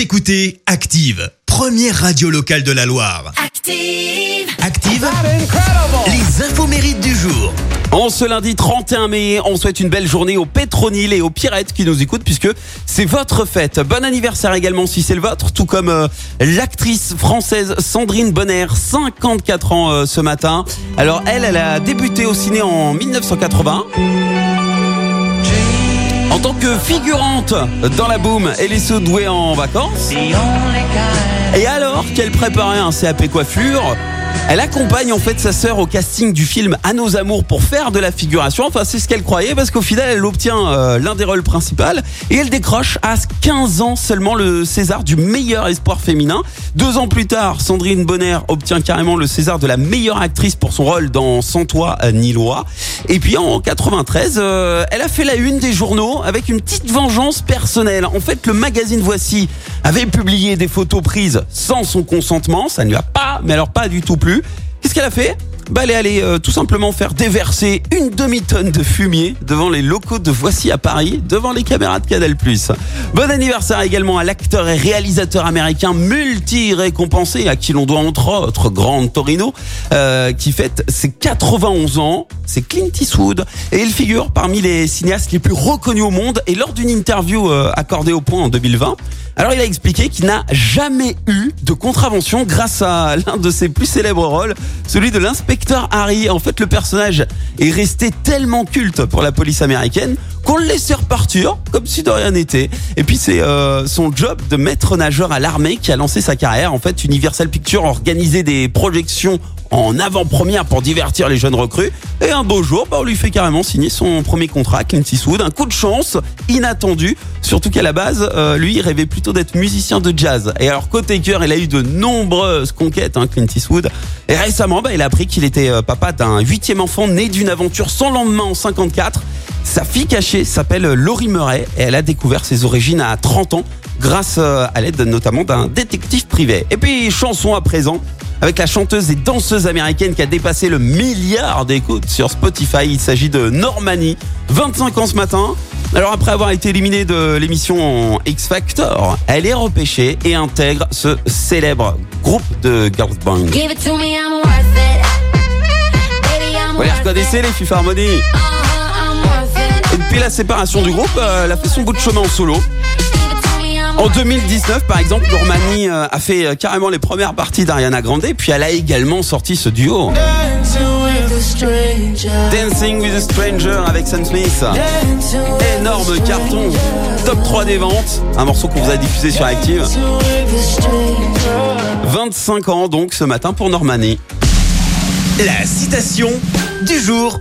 Vous écoutez Active, première radio locale de la Loire. Active. Active, les infos mérites du jour. En ce lundi 31 mai, on souhaite une belle journée aux Pétronil et aux Pyrettes qui nous écoutent puisque c'est votre fête. Bon anniversaire également si c'est le vôtre, tout comme euh, l'actrice française Sandrine Bonner, 54 ans euh, ce matin. Alors elle, elle a débuté au ciné en 1980. En tant que figurante dans la boom, elle est Sodouée en vacances. Et alors qu'elle préparait un CAP coiffure, elle accompagne en fait sa sœur au casting du film À nos amours pour faire de la figuration. Enfin, c'est ce qu'elle croyait parce qu'au final, elle obtient euh, l'un des rôles principaux et elle décroche à 15 ans seulement le César du meilleur espoir féminin. Deux ans plus tard, Sandrine Bonner obtient carrément le César de la meilleure actrice pour son rôle dans Sans toi ni loi. Et puis en 93, euh, elle a fait la une des journaux avec une petite vengeance personnelle. En fait, le magazine Voici avait publié des photos prises sans son consentement. Ça ne lui a pas, mais alors pas du tout plu. Qu'est-ce qu'elle a fait? Bah, elle est allée euh, tout simplement faire déverser une demi-tonne de fumier devant les locaux de Voici à Paris, devant les caméras de Canal+. Bon anniversaire également à l'acteur et réalisateur américain multi-récompensé, à qui l'on doit entre autres Grand Torino, euh, qui fête ses 91 ans. C'est Clint Eastwood. Et il figure parmi les cinéastes les plus reconnus au monde. Et lors d'une interview euh, accordée au point en 2020, alors il a expliqué qu'il n'a jamais eu de contravention grâce à l'un de ses plus célèbres rôles, celui de l'inspecteur Harry. En fait, le personnage est resté tellement culte pour la police américaine qu'on le laissait repartir comme si de rien n'était. Et puis c'est euh, son job de maître nageur à l'armée qui a lancé sa carrière. En fait, Universal Pictures organisait des projections en avant-première pour divertir les jeunes recrues. Et un beau jour, bah, on lui fait carrément signer son premier contrat, Clint Eastwood. Un coup de chance inattendu, surtout qu'à la base, euh, lui, il rêvait plutôt d'être musicien de jazz. Et alors, côté cœur, il a eu de nombreuses conquêtes, hein, Clint Eastwood. Et récemment, bah, il a appris qu'il était euh, papa d'un huitième enfant né d'une aventure sans lendemain en 54. Sa fille cachée s'appelle Laurie Murray et elle a découvert ses origines à 30 ans grâce euh, à l'aide notamment d'un détective privé. Et puis, chanson à présent avec la chanteuse et danseuse américaine qui a dépassé le milliard d'écoutes sur Spotify. Il s'agit de Normani, 25 ans ce matin. Alors après avoir été éliminée de l'émission X Factor, elle est repêchée et intègre ce célèbre groupe de girls band. Vous les reconnaissez les Fifth Harmony depuis la séparation du groupe, euh, elle a fait son bout de chemin en solo. En worth it. 2019, par exemple, Normani euh, a fait euh, carrément les premières parties d'Ariana Grande, puis elle a également sorti ce duo. Dancing with a Stranger avec Sam Smith. Énorme carton, top 3 des ventes, un morceau qu'on vous a diffusé sur Active. 25 ans donc ce matin pour Normani. La citation du jour.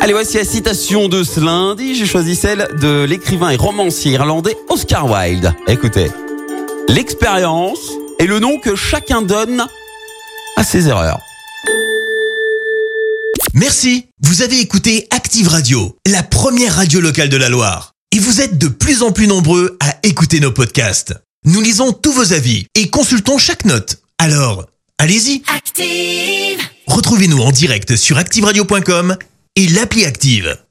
Allez, voici la citation de ce lundi. J'ai choisi celle de l'écrivain et romancier irlandais Oscar Wilde. Écoutez, l'expérience est le nom que chacun donne à ses erreurs. Merci. Vous avez écouté Active Radio, la première radio locale de la Loire. Et vous êtes de plus en plus nombreux à écouter nos podcasts. Nous lisons tous vos avis et consultons chaque note. Alors, allez-y. Active. Retrouvez-nous en direct sur activeradio.com et l'appli Active.